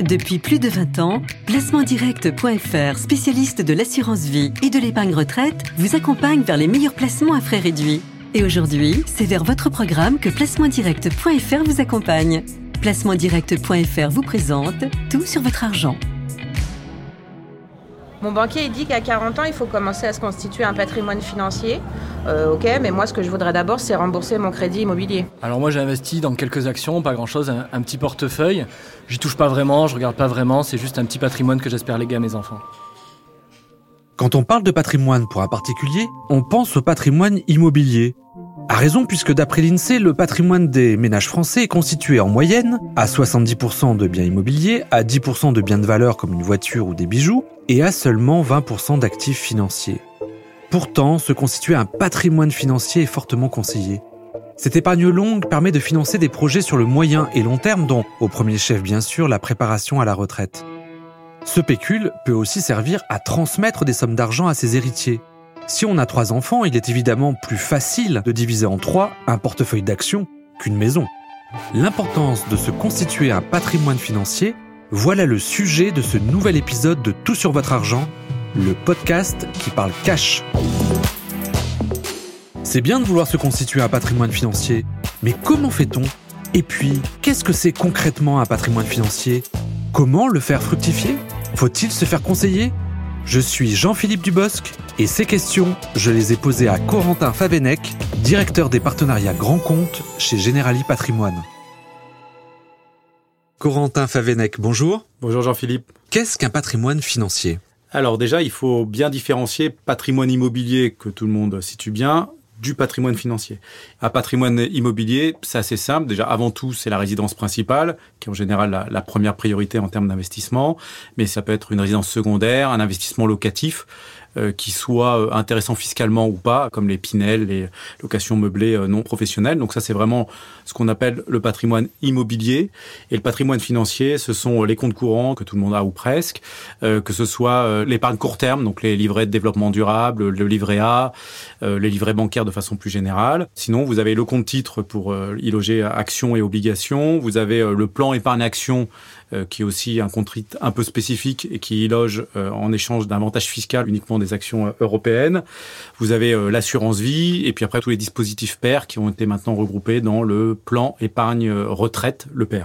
Depuis plus de 20 ans, placementdirect.fr, spécialiste de l'assurance vie et de l'épargne retraite, vous accompagne vers les meilleurs placements à frais réduits. Et aujourd'hui, c'est vers votre programme que placementdirect.fr vous accompagne. Placementdirect.fr vous présente tout sur votre argent. Mon banquier il dit qu'à 40 ans, il faut commencer à se constituer un patrimoine financier. Euh, ok, mais moi, ce que je voudrais d'abord, c'est rembourser mon crédit immobilier. Alors moi, j'ai investi dans quelques actions, pas grand-chose, un, un petit portefeuille. J'y touche pas vraiment, je regarde pas vraiment, c'est juste un petit patrimoine que j'espère léguer à mes enfants. Quand on parle de patrimoine pour un particulier, on pense au patrimoine immobilier. A raison puisque d'après l'INSEE, le patrimoine des ménages français est constitué en moyenne à 70% de biens immobiliers, à 10% de biens de valeur comme une voiture ou des bijoux, et à seulement 20% d'actifs financiers. Pourtant, se constituer un patrimoine financier est fortement conseillé. Cette épargne longue permet de financer des projets sur le moyen et long terme dont, au premier chef bien sûr, la préparation à la retraite. Ce pécule peut aussi servir à transmettre des sommes d'argent à ses héritiers. Si on a trois enfants, il est évidemment plus facile de diviser en trois un portefeuille d'actions qu'une maison. L'importance de se constituer un patrimoine financier, voilà le sujet de ce nouvel épisode de Tout sur votre argent, le podcast qui parle cash. C'est bien de vouloir se constituer un patrimoine financier, mais comment fait-on? Et puis, qu'est-ce que c'est concrètement un patrimoine financier? Comment le faire fructifier? Faut-il se faire conseiller? Je suis Jean-Philippe Dubosc et ces questions, je les ai posées à Corentin Favenec, directeur des partenariats Grand Compte chez Generali Patrimoine. Corentin Favenec, bonjour. Bonjour Jean-Philippe. Qu'est-ce qu'un patrimoine financier? Alors déjà, il faut bien différencier patrimoine immobilier que tout le monde situe bien du patrimoine financier. Un patrimoine immobilier, c'est assez simple. Déjà, avant tout, c'est la résidence principale, qui est en général la, la première priorité en termes d'investissement. Mais ça peut être une résidence secondaire, un investissement locatif. Euh, qui soit euh, intéressant fiscalement ou pas, comme les Pinel, les locations meublées euh, non professionnelles. Donc ça, c'est vraiment ce qu'on appelle le patrimoine immobilier. Et le patrimoine financier, ce sont les comptes courants que tout le monde a ou presque, que ce soit l'épargne court terme, donc les livrets de développement durable, le livret A, les livrets bancaires de façon plus générale. Sinon, vous avez le compte titre pour y loger actions et obligations. Vous avez le plan épargne action qui est aussi un compte un peu spécifique et qui loge euh, en échange d'un avantage fiscal uniquement des actions euh, européennes. Vous avez l'assurance vie et puis après tous les dispositifs PER qui ont été maintenant regroupés dans le plan épargne retraite, le PER.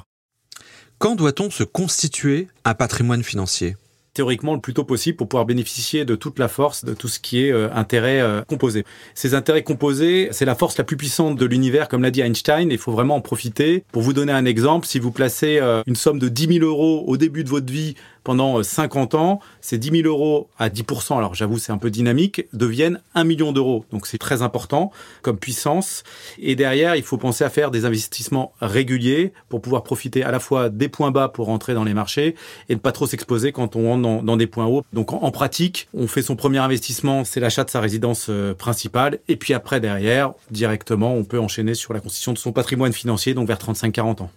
Quand doit-on se constituer un patrimoine financier? Théoriquement le plus tôt possible pour pouvoir bénéficier de toute la force de tout ce qui est euh, intérêt euh, composé. Ces intérêts composés, c'est la force la plus puissante de l'univers, comme l'a dit Einstein, il faut vraiment en profiter. Pour vous donner un exemple, si vous placez euh, une somme de 10 000 euros au début de votre vie pendant 50 euh, ans, ces 10 000 euros à 10%, alors j'avoue c'est un peu dynamique, deviennent 1 million d'euros. Donc c'est très important comme puissance. Et derrière, il faut penser à faire des investissements réguliers pour pouvoir profiter à la fois des points bas pour rentrer dans les marchés et ne pas trop s'exposer quand on rentre dans, des points hauts. Donc en, pratique, on fait son premier investissement, c'est l'achat de sa résidence euh, principale. Et puis après, derrière, directement, on peut enchaîner sur la constitution de son patrimoine financier, donc vers 35-40 ans.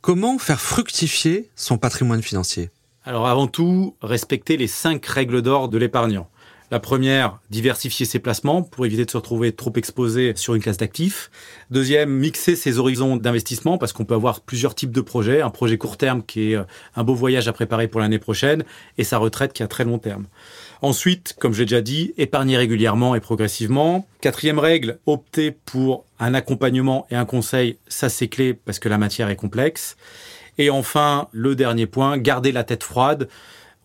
Comment faire fructifier son patrimoine financier? Alors avant tout, respecter les cinq règles d'or de l'épargnant. La première, diversifier ses placements pour éviter de se retrouver trop exposé sur une classe d'actifs. Deuxième, mixer ses horizons d'investissement parce qu'on peut avoir plusieurs types de projets. Un projet court terme qui est euh, un beau voyage à préparer pour l'année prochaine et sa retraite qui est à très long terme. Ensuite, comme j'ai déjà dit, épargner régulièrement et progressivement. Quatrième règle, opter pour un accompagnement et un conseil. Ça, c'est clé parce que la matière est complexe. Et enfin, le dernier point, garder la tête froide.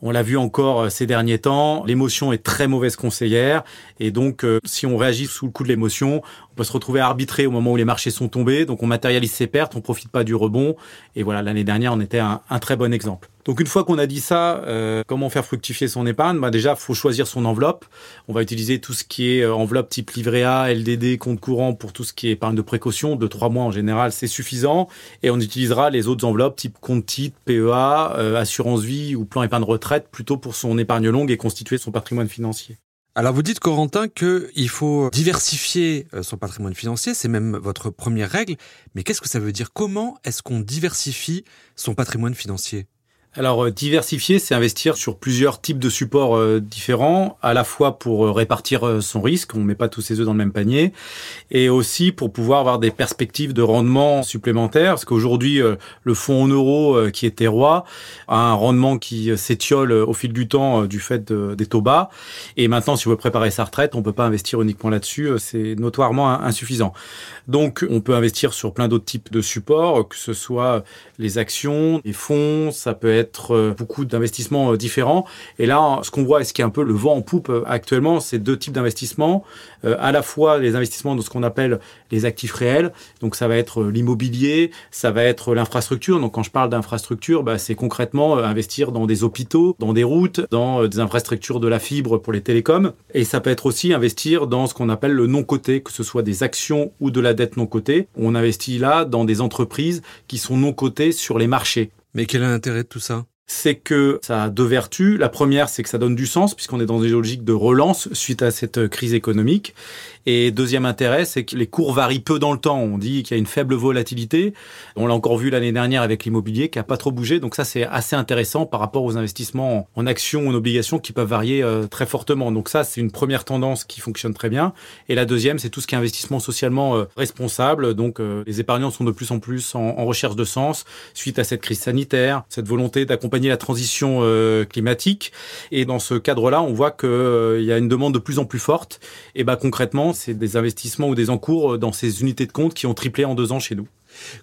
On l'a vu encore euh, ces derniers temps, l'émotion est très mauvaise conseillère et donc euh, si on réagit sous le coup de l'émotion, on peut se retrouver arbitré au moment où les marchés sont tombés, donc on matérialise ses pertes, on profite pas du rebond et voilà l'année dernière on était un, un très bon exemple. Donc une fois qu'on a dit ça, euh, comment faire fructifier son épargne? Bah Déjà, faut choisir son enveloppe. On va utiliser tout ce qui est enveloppe type livret A, LDD, compte courant pour tout ce qui est épargne de précaution. De trois mois en général, c'est suffisant. Et on utilisera les autres enveloppes type compte titre, PEA, assurance vie ou plan épargne retraite plutôt pour son épargne longue et constituer son patrimoine financier. Alors vous dites Corentin qu'il faut diversifier euh, son patrimoine financier, c'est même votre première règle, mais qu'est-ce que ça veut dire? Comment est-ce qu'on diversifie son patrimoine financier? Alors euh, diversifier, c'est investir sur plusieurs types de supports euh, différents, à la fois pour euh, répartir son risque, on ne met pas tous ses œufs dans le même panier, et aussi pour pouvoir avoir des perspectives de rendement supplémentaires, parce qu'aujourd'hui le fonds en euros qui était roi a un rendement qui s'étiole au fil du temps du fait des taux bas, et maintenant si on veut préparer sa retraite, on peut pas investir uniquement là-dessus, c'est notoirement insuffisant. Donc on peut investir sur plein d'autres types de supports, que ce soit les actions, les fonds, ça peut être euh, beaucoup d'investissements euh, différents. Et là, ce qu'on voit et ce qui est un peu le vent en poupe euh, actuellement, c'est deux types d'investissements. à la fois les investissements dans ce qu'on appelle les actifs réels. Donc ça va être l'immobilier, ça va être l'infrastructure. Donc quand je parle d'infrastructure, bah, c'est concrètement investir dans des hôpitaux, dans des routes, dans des infrastructures de la fibre pour les télécoms. Et ça peut être aussi investir dans ce qu'on appelle le non coté, que ce soit des actions ou de la dette non cotée. On investit là dans des entreprises qui sont non cotées sur les marchés. Mais quel est l'intérêt de tout ça? C'est que ça a deux vertus. La première, c'est que ça donne du sens, puisqu'on est dans une logique de relance suite à cette crise économique. Et deuxième intérêt, c'est que les cours varient peu dans le temps. On dit qu'il y a une faible volatilité. On l'a encore vu l'année dernière avec l'immobilier qui a pas trop bougé. Donc ça, c'est assez intéressant par rapport aux investissements en actions ou en obligations qui peuvent varier euh, très fortement. Donc ça, c'est une première tendance qui fonctionne très bien. Et la deuxième, c'est tout ce qui est investissement socialement euh, responsable. Donc euh, les épargnants sont de plus en plus en, recherche de sens suite à cette crise sanitaire, cette volonté d'accompagner la transition climatique. Et dans ce cadre-là, on voit qu'il y a une demande de plus en plus forte. Et ben concrètement, c'est des investissements ou des encours dans ces unités de compte qui ont triplé en deux ans chez nous.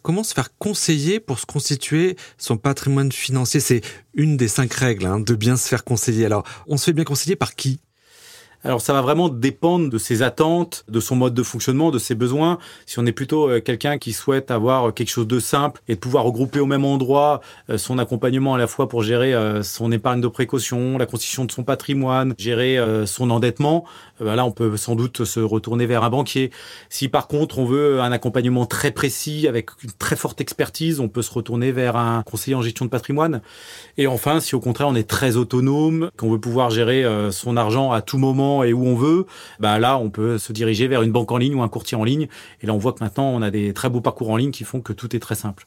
Comment se faire conseiller pour se constituer son patrimoine financier? C'est une des cinq règles hein, de bien se faire conseiller. Alors, on se fait bien conseiller par qui? Alors ça va vraiment dépendre de ses attentes, de son mode de fonctionnement, de ses besoins. Si on est plutôt euh, quelqu'un qui souhaite avoir quelque chose de simple et de pouvoir regrouper au même endroit euh, son accompagnement à la fois pour gérer euh, son épargne de précaution, la constitution de son patrimoine, gérer son endettement, bah là on peut sans doute se retourner vers un banquier. Si par contre on veut un accompagnement très précis avec une très forte expertise, on peut se retourner vers un conseiller en gestion de patrimoine. Et enfin, si au contraire on est très autonome, qu'on veut pouvoir gérer son argent à tout moment et où on veut, bah là, on peut se diriger vers une banque en ligne ou un courtier en ligne. Et là, on voit que maintenant, on a des très beaux parcours en ligne qui font que tout est très simple.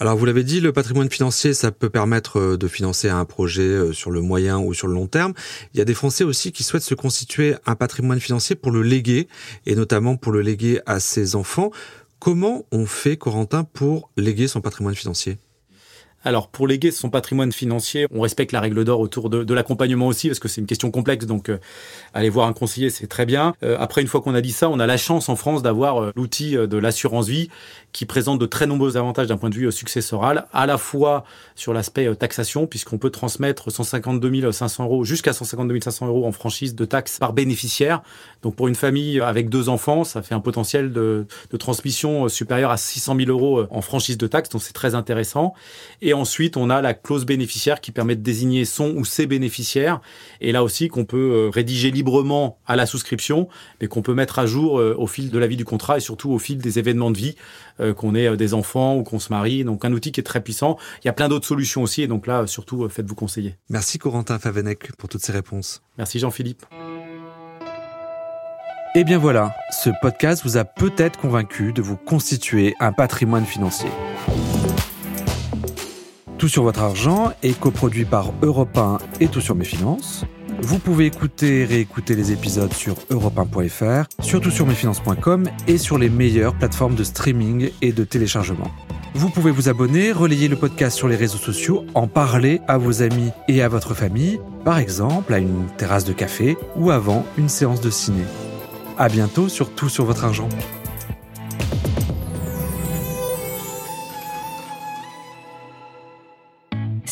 Alors vous l'avez dit, le patrimoine financier, ça peut permettre euh, de financer un projet euh, sur le moyen ou sur le long terme. Il y a des Français aussi qui souhaitent se constituer un patrimoine financier pour le léguer, et notamment pour le léguer à ses enfants. Comment on fait, Corentin, pour léguer son patrimoine financier? Alors, pour léguer son patrimoine financier, on respecte la règle d'or autour de, l'accompagnement aussi, parce que c'est une question complexe, donc euh, aller voir un conseiller, c'est très bien. Euh, après, une fois qu'on a dit ça, on a la chance en France d'avoir euh, l'outil de l'assurance vie qui présente de très nombreux avantages d'un point de vue successoral, à la fois sur l'aspect taxation, puisqu'on peut transmettre 152 500 euros jusqu'à 152 500 euros en franchise de taxes par bénéficiaire. Donc, pour une famille avec deux enfants, ça fait un potentiel de, de transmission supérieur à 600 000 euros en franchise de taxes, donc c'est très intéressant. Et ensuite, on a la clause bénéficiaire qui permet de désigner son ou ses bénéficiaires. Et là aussi, qu'on peut euh, rédiger librement à la souscription, mais qu'on peut mettre à jour euh, au fil de la vie du contrat et surtout au fil des événements de vie, euh, qu'on ait des enfants ou qu'on se marie. Donc, un outil qui est très puissant. Il y a plein d'autres solutions aussi. Et donc là, surtout, faites-vous conseiller. Merci Corentin Favenec pour toutes ces réponses. Merci Jean-Philippe. Et eh bien voilà, ce podcast vous a peut-être convaincu de vous constituer un patrimoine financier. Tout sur votre argent est coproduit par Europe 1 et Tout sur mes finances. Vous pouvez écouter et réécouter les épisodes sur europe1.fr, sur toutsurmesfinances.com et sur les meilleures plateformes de streaming et de téléchargement. Vous pouvez vous abonner, relayer le podcast sur les réseaux sociaux, en parler à vos amis et à votre famille, par exemple à une terrasse de café ou avant une séance de ciné. À bientôt sur Tout sur votre argent.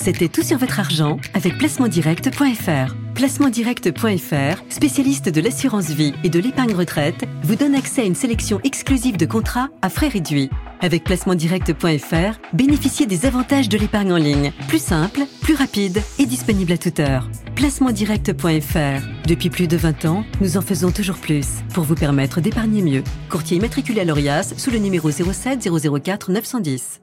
C'était tout sur votre argent avec placementdirect.fr. Placementdirect.fr, spécialiste de l'assurance vie et de l'épargne retraite, vous donne accès à une sélection exclusive de contrats à frais réduits. Avec placementdirect.fr, bénéficiez des avantages de l'épargne en ligne, plus simple, plus rapide et disponible à toute heure. Placementdirect.fr. Depuis plus de 20 ans, nous en faisons toujours plus pour vous permettre d'épargner mieux. Courtier immatriculé à l'ORIAS sous le numéro 07 004 910.